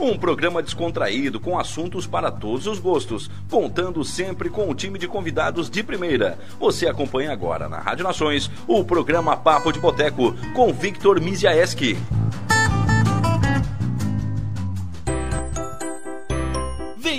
um programa descontraído com assuntos para todos os gostos, contando sempre com um time de convidados de primeira. Você acompanha agora na Rádio Nações o programa Papo de Boteco com Victor Miziaeski.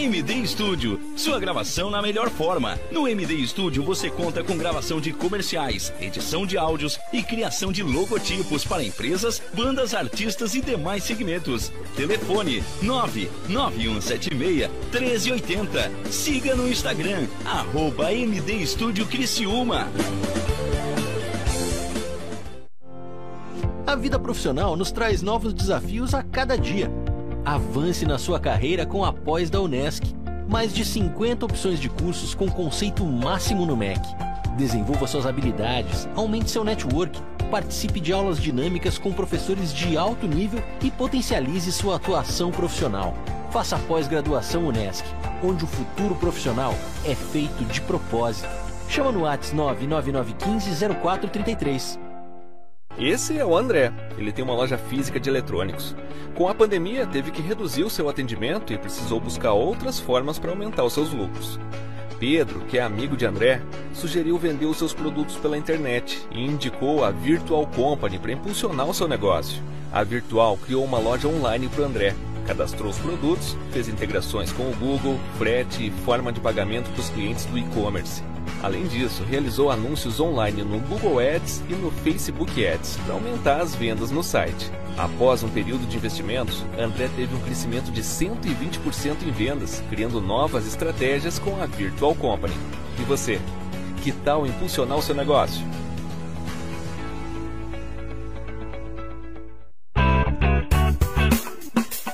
MD Studio, sua gravação na melhor forma. No MD Studio você conta com gravação de comerciais, edição de áudios e criação de logotipos para empresas, bandas, artistas e demais segmentos. Telefone 99176 1380. Siga no Instagram, arroba MD Studio Criciúma. A vida profissional nos traz novos desafios a cada dia. Avance na sua carreira com a pós da Unesc. Mais de 50 opções de cursos com conceito máximo no MEC. Desenvolva suas habilidades, aumente seu network, participe de aulas dinâmicas com professores de alto nível e potencialize sua atuação profissional. Faça pós-graduação Unesc, onde o futuro profissional é feito de propósito. Chama no WhatsApp 99915 0433. Esse é o André. Ele tem uma loja física de eletrônicos. Com a pandemia, teve que reduzir o seu atendimento e precisou buscar outras formas para aumentar os seus lucros. Pedro, que é amigo de André, sugeriu vender os seus produtos pela internet e indicou a Virtual Company para impulsionar o seu negócio. A Virtual criou uma loja online para André, cadastrou os produtos, fez integrações com o Google, frete e forma de pagamento para os clientes do e-commerce. Além disso, realizou anúncios online no Google Ads e no Facebook Ads para aumentar as vendas no site. Após um período de investimentos, André teve um crescimento de 120% em vendas, criando novas estratégias com a Virtual Company. E você? Que tal impulsionar o seu negócio?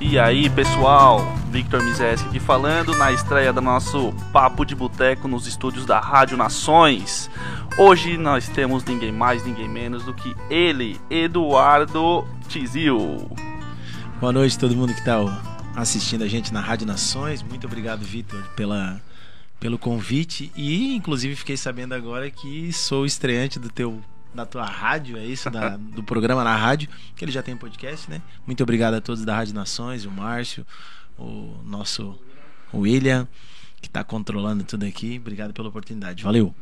E aí, pessoal? Victor Mizeski aqui falando na estreia do nosso Papo de Boteco nos estúdios da Rádio Nações. Hoje nós temos ninguém mais, ninguém menos do que ele, Eduardo Tizil. Boa noite todo mundo que está assistindo a gente na Rádio Nações. Muito obrigado, Victor, pela, pelo convite. E inclusive fiquei sabendo agora que sou estreante do teu da tua rádio, é isso? Da, do programa na rádio, que ele já tem podcast, né? Muito obrigado a todos da Rádio Nações, o Márcio, o nosso William, que está controlando tudo aqui. Obrigado pela oportunidade. Valeu!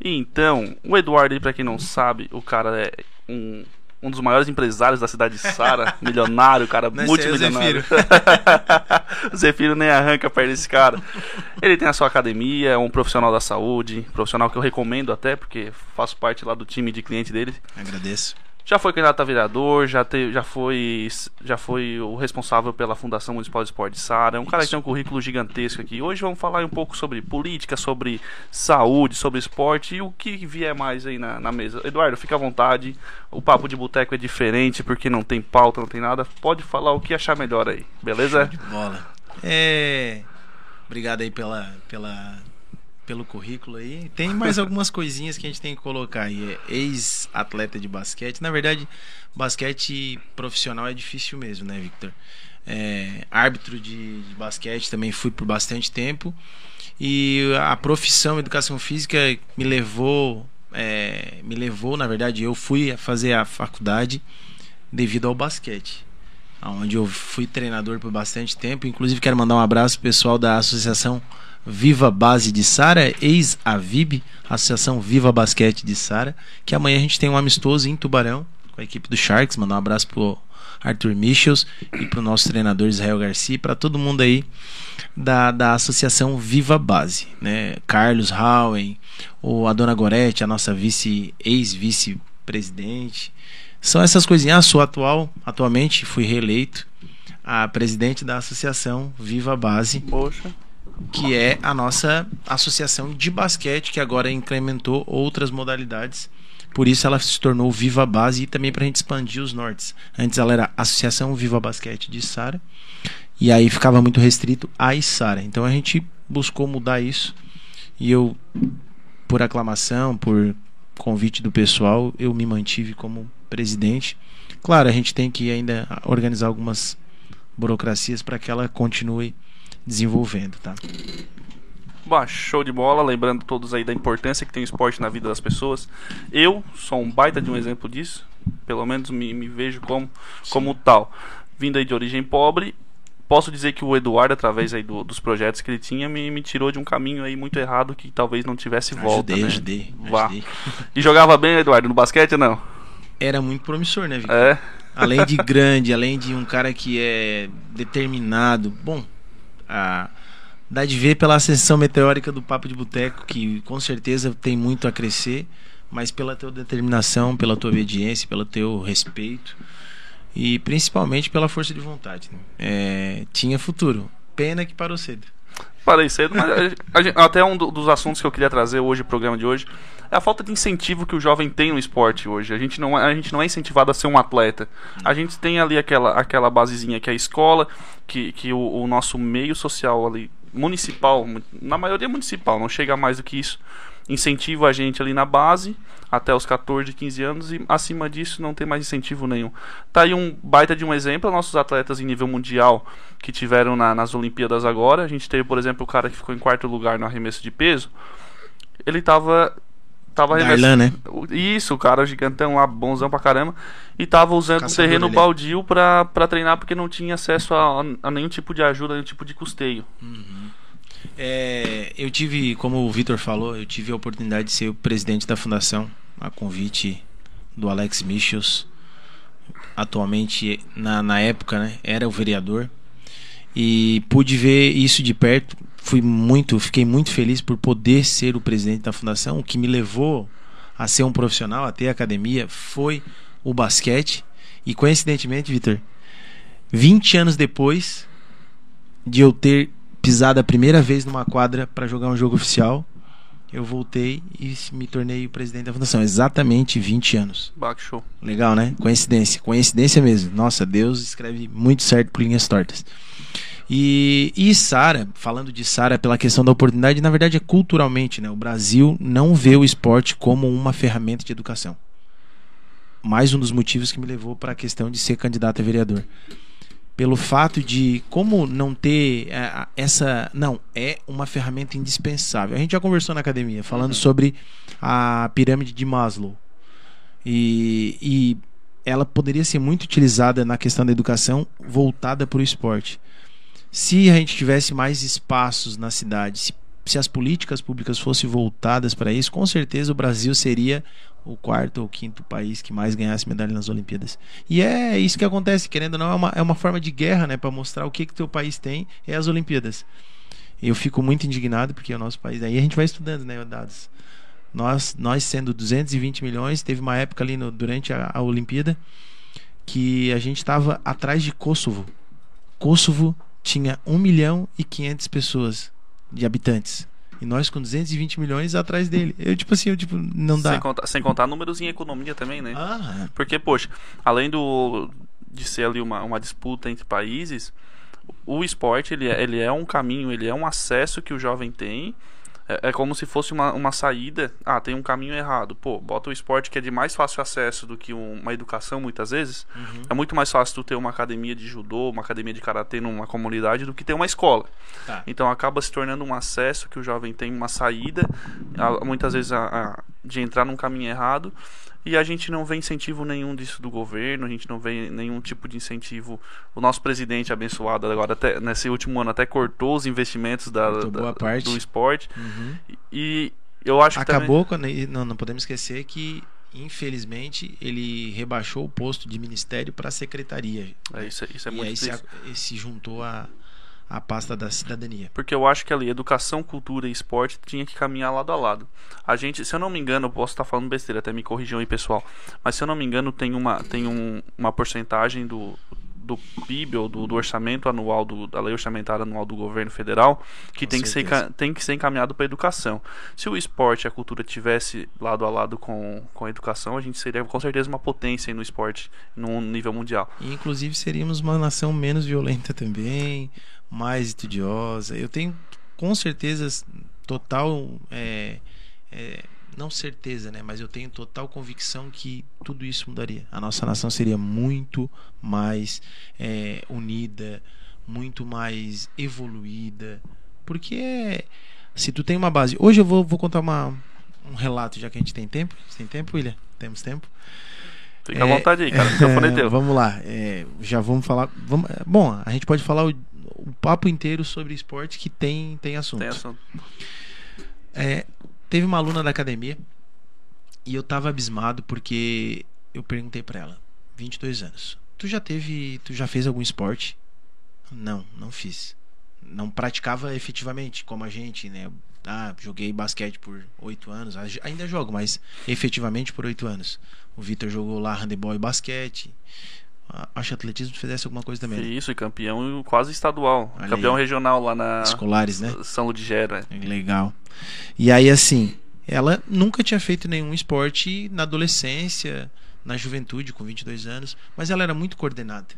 Então, o Eduardo, para quem não sabe, o cara é um um dos maiores empresários da cidade de Sara, milionário, cara esse multimilionário. o Zefiro nem arranca perto desse cara. Ele tem a sua academia, é um profissional da saúde, profissional que eu recomendo até, porque faço parte lá do time de cliente dele. Agradeço. Já foi candidato a vereador, já, te, já, foi, já foi o responsável pela Fundação Municipal de Esporte de Sara. É um cara que tem um currículo gigantesco aqui. Hoje vamos falar um pouco sobre política, sobre saúde, sobre esporte e o que vier mais aí na, na mesa. Eduardo, fica à vontade. O papo de boteco é diferente porque não tem pauta, não tem nada. Pode falar o que achar melhor aí, beleza? Show de bola. É... Obrigado aí pela, pela pelo currículo aí. Tem mais algumas coisinhas que a gente tem que colocar aí. É Ex-atleta de basquete. Na verdade, basquete profissional é difícil mesmo, né, Victor? É, árbitro de, de basquete também fui por bastante tempo. E a profissão educação física me levou, é, me levou, na verdade, eu fui fazer a faculdade devido ao basquete, onde eu fui treinador por bastante tempo. Inclusive quero mandar um abraço pessoal da Associação Viva Base de Sara, ex-Avib, Associação Viva Basquete de Sara, que amanhã a gente tem um amistoso em Tubarão com a equipe do Sharks. Mandar um abraço pro Arthur Michels e pro nosso treinador Israel Garcia, para todo mundo aí da, da associação Viva Base, né? Carlos Howen, ou a dona Gorete, a nossa vice ex-vice-presidente. São essas coisinhas. Ah, sou atual, atualmente fui reeleito a presidente da associação Viva Base. Poxa. Que é a nossa associação de basquete, que agora incrementou outras modalidades. Por isso ela se tornou Viva Base e também para a gente expandir os nortes. Antes ela era Associação Viva Basquete de Sara e aí ficava muito restrito a Isara. Então a gente buscou mudar isso. E eu, por aclamação, por convite do pessoal, eu me mantive como presidente. Claro, a gente tem que ainda organizar algumas burocracias para que ela continue desenvolvendo, tá? Bah, show de bola, lembrando todos aí da importância que tem o esporte na vida das pessoas. Eu sou um baita de um exemplo disso, pelo menos me, me vejo como, como tal. Vindo aí de origem pobre, posso dizer que o Eduardo, através aí do, dos projetos que ele tinha, me, me, tirou de um caminho aí muito errado que talvez não tivesse volta. Ajudei, né? ajudei, Vá. ajudei. E jogava bem, Eduardo, no basquete ou não? Era muito promissor, né, Victor? É. Além de grande, além de um cara que é determinado. Bom, a, dá de ver pela ascensão meteórica do Papo de Boteco, que com certeza tem muito a crescer, mas pela tua determinação, pela tua obediência, pelo teu respeito e principalmente pela força de vontade. né? É, tinha futuro. Pena que parou cedo. Parei cedo, mas a- até um do- dos assuntos que eu queria trazer hoje, no programa de hoje, é a falta de incentivo que o jovem tem no esporte hoje. A gente não, é- a gente não é incentivado a ser um atleta. A gente tem ali aquela, aquela basezinha que é a escola, que, que o, o nosso meio social ali, municipal, mu- na maioria municipal, não chega mais do que isso, incentiva a gente ali na base, até os 14, 15 anos, e acima disso não tem mais incentivo nenhum. Tá aí um baita de um exemplo, nossos atletas em nível mundial que tiveram na- nas Olimpíadas agora. A gente teve, por exemplo, o cara que ficou em quarto lugar no arremesso de peso. Ele tava. Tava Darlan, né? o- Isso, o cara gigantão lá, bonzão pra caramba. E tava usando um Caçador terreno baldio pra, pra treinar porque não tinha acesso a, a nenhum tipo de ajuda, nenhum tipo de custeio. É, eu tive, como o Vitor falou, eu tive a oportunidade de ser o presidente da fundação, a convite do Alex Michels. Atualmente, na, na época, né, era o vereador. E pude ver isso de perto. Fui muito, fiquei muito feliz por poder ser o presidente da fundação. O que me levou a ser um profissional, a ter academia, foi o basquete. E coincidentemente, Vitor, 20 anos depois de eu ter pisado a primeira vez numa quadra para jogar um jogo oficial, eu voltei e me tornei o presidente da fundação. Exatamente 20 anos. Back show. Legal, né? Coincidência. Coincidência mesmo. Nossa, Deus escreve muito certo por linhas tortas. E, e Sara, falando de Sara pela questão da oportunidade, na verdade é culturalmente, né? O Brasil não vê o esporte como uma ferramenta de educação. Mais um dos motivos que me levou para a questão de ser candidato a vereador. Pelo fato de como não ter é, essa. Não, é uma ferramenta indispensável. A gente já conversou na academia falando sobre a pirâmide de Maslow. E, e ela poderia ser muito utilizada na questão da educação voltada para o esporte. Se a gente tivesse mais espaços na cidade, se, se as políticas públicas fossem voltadas para isso, com certeza o Brasil seria o quarto ou quinto país que mais ganhasse medalha nas Olimpíadas. E é isso que acontece, querendo ou não, é uma, é uma forma de guerra, né, para mostrar o que que teu país tem é as Olimpíadas. Eu fico muito indignado porque o nosso país, aí a gente vai estudando, né, dados. Nós, nós sendo 220 milhões, teve uma época ali no, durante a, a Olimpíada que a gente estava atrás de Kosovo. Kosovo tinha 1 milhão e 500 pessoas de habitantes. E nós com 220 milhões atrás dele. Eu, tipo assim, eu, tipo, não dá. Sem contar, sem contar números em economia também, né? Ah, Porque, poxa, além do de ser ali uma, uma disputa entre países, o esporte ele é, ele é um caminho, ele é um acesso que o jovem tem É, é como se fosse uma, uma saída. Ah, tem um caminho errado. Pô, bota o esporte que é de mais fácil acesso do que um- uma educação, muitas vezes. Uhum. É muito mais fácil tu ter uma academia de judô, uma academia de karatê numa comunidade do que ter uma escola. Tá. Então acaba se tornando um acesso que o jovem tem uma saída, a- muitas vezes a- a- de entrar num caminho errado. E a gente não vê incentivo nenhum disso do governo, a gente não vê nenhum tipo de incentivo. O nosso presidente abençoado agora até nesse último ano até cortou os investimentos da, da- boa parte. do esporte. Uhum. E eu acho que também- Acabou quando. e Não, não podemos esquecer que, infelizmente, ele rebaixou o posto de ministério para secretaria. É, isso, é- isso é e muito aí se, se juntou a, a pasta da cidadania. Porque eu acho que ali, educação, cultura e esporte tinha que caminhar lado a lado. A gente, se eu não me engano, eu posso estar falando besteira, até me corrijam aí, pessoal. Mas se eu não me engano, tem uma, tem um, uma porcentagem do, do PIB ou do, do orçamento anual, do, da lei orçamentária anual do governo federal, que Com tem que, ser, tem que ser encaminhado para a educação. Se o esporte e a cultura tivesse lado a lado com, com a educação, a gente seria com certeza uma potência no esporte, num nível mundial. E, inclusive, seríamos uma nação menos violenta também, mais estudiosa. Eu tenho, com certeza, total. é, é, não certeza, né? Mas eu tenho total convicção que tudo isso mudaria. A nossa nação seria muito mais é, unida, muito mais evoluída. Porque se tu tem uma base. Hoje eu vou, vou contar uma, um relato, já que a gente tem tempo. Tem tempo, William? Temos tempo? Fica à É, vontade aí, cara. É teu. Vamos lá. é, já vamos falar. Vamos, é, bom, a gente pode falar o, o papo inteiro sobre esporte que tem, tem assunto. Tem assunto. É, teve uma aluna da academia e eu tava abismado porque eu perguntei pra ela, 22 anos. Tu já teve, tu já fez algum esporte? Não, não fiz. Não praticava efetivamente como a gente, né? Ah, joguei basquete por oito anos, ainda jogo, mas efetivamente por oito anos. O Vitor jogou lá handebol e basquete. Acho que atletismo fizesse alguma coisa também. né? Isso, e campeão quase estadual. Olha campeão aí. regional lá na Escolares, né? São Ludigera. Legal. E aí, assim, ela nunca tinha feito nenhum esporte na adolescência, na juventude, com 22 anos, mas ela era muito coordenada.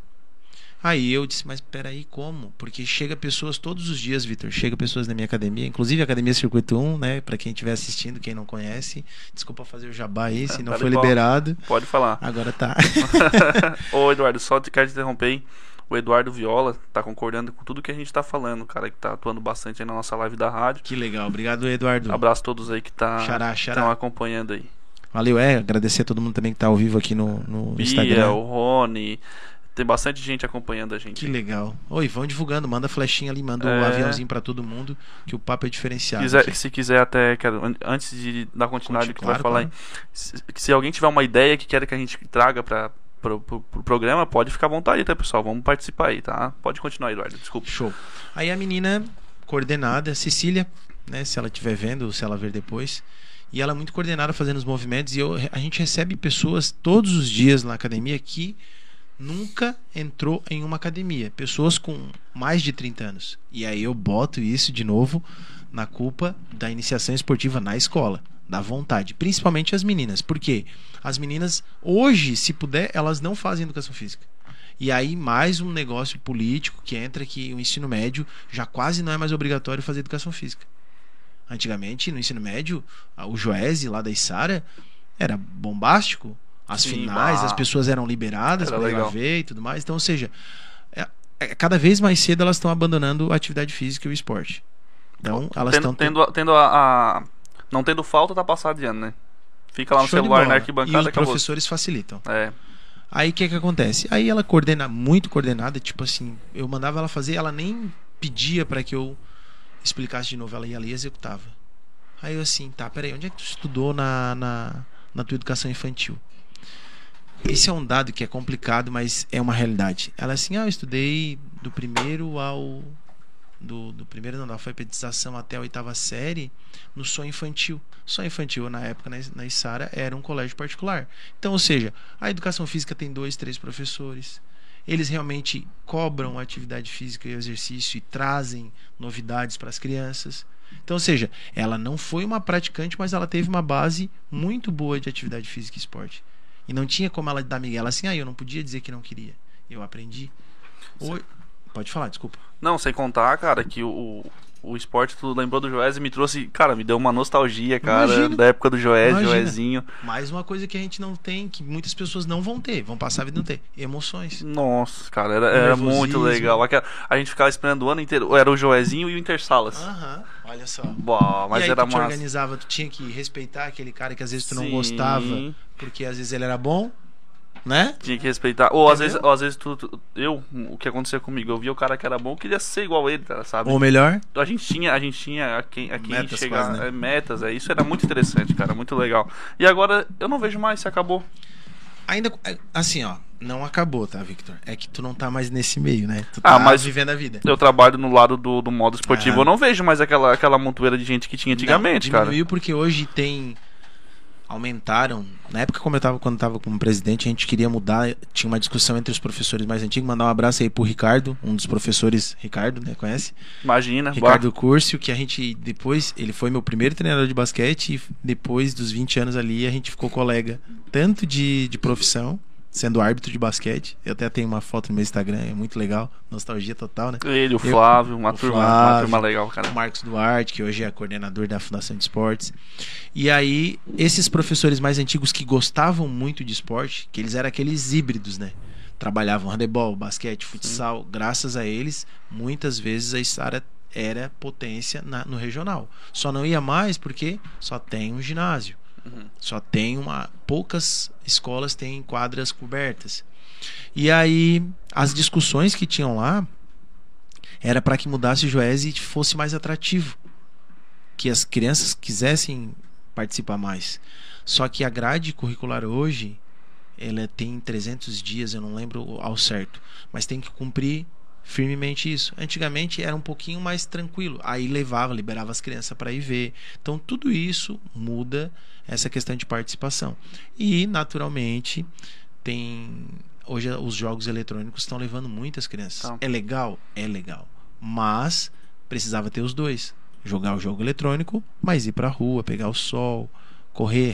Aí eu disse, mas peraí, como? Porque chega pessoas todos os dias, Vitor, chega pessoas na minha academia, inclusive a Academia Circuito 1, né? Pra quem estiver assistindo, quem não conhece, desculpa fazer o jabá aí, se não Tá foi liberado. Pode falar. Agora tá. Ô, Eduardo, só te quero te interromper aí. O Eduardo Viola tá concordando com tudo que a gente tá falando, o cara que tá atuando bastante aí na nossa live da rádio. que legal. Obrigado, Eduardo. Abraço a todos aí que tá estão acompanhando aí. Valeu, é. Agradecer a todo mundo também que tá ao vivo aqui no, no Bia, Instagram. o Rony. Tem bastante gente acompanhando a gente. Que legal. Oi, vão divulgando, manda flechinha ali, manda o É. aviãozinho pra todo mundo, que o papo é diferenciado. Quiser- se quiser até, quero, an- antes de dar continuidade Conte- que tu vai claro, falar claro. se, se alguém tiver uma ideia que quer que a gente traga para pro, pro, pro programa, pode ficar à vontade, tá, pessoal? Vamos participar aí, tá? Pode continuar, Eduardo, desculpa. Show. Aí a menina coordenada, Cecília, né, se ela estiver vendo, ou se ela ver depois, e ela é muito coordenada fazendo os movimentos, e eu, a gente recebe pessoas todos os dias na academia que nunca entrou em uma academia, pessoas com mais de 30 anos. E aí eu boto isso de novo na culpa da iniciação esportiva na escola, da vontade, principalmente as meninas, porque as meninas hoje, se puder, elas não fazem educação física. E aí mais um negócio político que entra que o ensino médio já quase não é mais obrigatório fazer educação física. Antigamente, no ensino médio, o Joese lá da Isara era bombástico. As Sim, finais, bah. as pessoas eram liberadas Era para ir ver e tudo mais. Então, ou seja, é- é- cada vez mais cedo elas estão abandonando a atividade física e o esporte. Então, elas tendo, estão tendo, a- tendo a, a- Não tendo falta, tá passado de ano, né? Fica lá no Show celular, na E arquibancada, os acabou. professores facilitam. É, Aí o que que acontece? Aí ela coordena, muito coordenada, tipo assim, eu mandava ela fazer, ela nem pedia pra que eu explicasse de novo, ela ia ali e executava. Aí eu assim, tá, peraí, onde é que tu estudou na, na, na tua educação infantil? Esse é um dado que é complicado, mas é uma realidade. Ela assim, ah, eu estudei do primeiro ao. Do, do primeiro não, da alfabetização até a oitava série no sonho infantil. Sonho infantil, na época, na, na Isara, era um colégio particular. Então, ou seja, a educação física tem dois, três professores. Eles realmente cobram atividade física e exercício e trazem novidades para as crianças. Então, ou seja, ela não foi uma praticante, mas ela teve uma base muito boa de atividade física e esporte. E não tinha como ela dar miguel assim, ah, eu não podia dizer que não queria. Eu aprendi. Oi. Pode falar, desculpa. Não, sem contar, cara, que o, o esporte, tu lembrou do Joés e me trouxe, cara, me deu uma nostalgia, cara, Imagina. da época do Joés, Imagina. Joézinho. Mais uma coisa que a gente não tem, que muitas pessoas não vão ter, vão passar a vida não ter. Emoções. Nossa, cara, era, era muito legal. A gente ficava esperando o ano inteiro. Era o Joézinho e o Intersalas. Aham, olha só. Bah, mas e aí era tu te massa. organizava, tu tinha que respeitar aquele cara que às vezes tu não Sim. gostava, porque às vezes ele era bom, né? Tinha que respeitar. Ou às vezes, ou, às vezes tu, tu- eu, o que acontecia comigo, eu via o cara que era bom, queria ser igual ele, tá, sabe? Ou melhor, A gente tinha, a gente tinha a quem, a quem Metas chegar, quase, né? é, metas, é, isso era muito interessante, cara, muito legal. E agora eu não vejo mais, se acabou. ainda assim, ó, não acabou, tá, Victor? É que tu não tá mais nesse meio, né? Tu Ah, tá mas- vivendo a vida. Eu trabalho no lado do, do modo esportivo, Ah. eu não vejo mais aquela, aquela montoeira de gente que tinha antigamente, não, cara. diminuiu porque hoje tem aumentaram. Na época como eu tava quando eu tava como presidente, a gente queria mudar, tinha uma discussão entre os professores mais antigos, mandar um abraço aí pro Ricardo, um dos professores, Ricardo, né, conhece? Imagina, Ricardo Curcio, que a gente depois, ele foi meu primeiro treinador de basquete e depois dos 20 anos ali a gente ficou colega, tanto de, de profissão, sendo árbitro de basquete. Eu até tenho uma foto no meu Instagram, é muito legal, nostalgia total, né? ele, o Flávio, uma, o turma, uma Flávio, turma legal, cara. o Marcos Duarte, que hoje é coordenador da Fundação de Esportes. E aí, esses professores mais antigos que gostavam muito de esporte, que eles eram aqueles híbridos, né? Trabalhavam handebol, basquete, futsal. Graças a eles, muitas vezes a Estara era potência na- no regional. Só não ia mais porque só tem um ginásio. Só tem uma. Poucas escolas têm quadras cobertas. E aí, as discussões que tinham lá era para que mudasse o Joés e fosse mais atrativo. Que as crianças quisessem participar mais. Só que a grade curricular hoje, ela tem 300 dias, eu não lembro ao certo, mas tem que cumprir firmemente isso. Antigamente era um pouquinho mais tranquilo, aí levava, liberava as crianças para ir ver. Então tudo isso muda essa questão de participação. E naturalmente tem hoje os jogos eletrônicos estão levando muitas crianças. Então. É legal, é legal, mas precisava ter os dois. Jogar o jogo eletrônico, mas ir pra rua, pegar o sol, correr,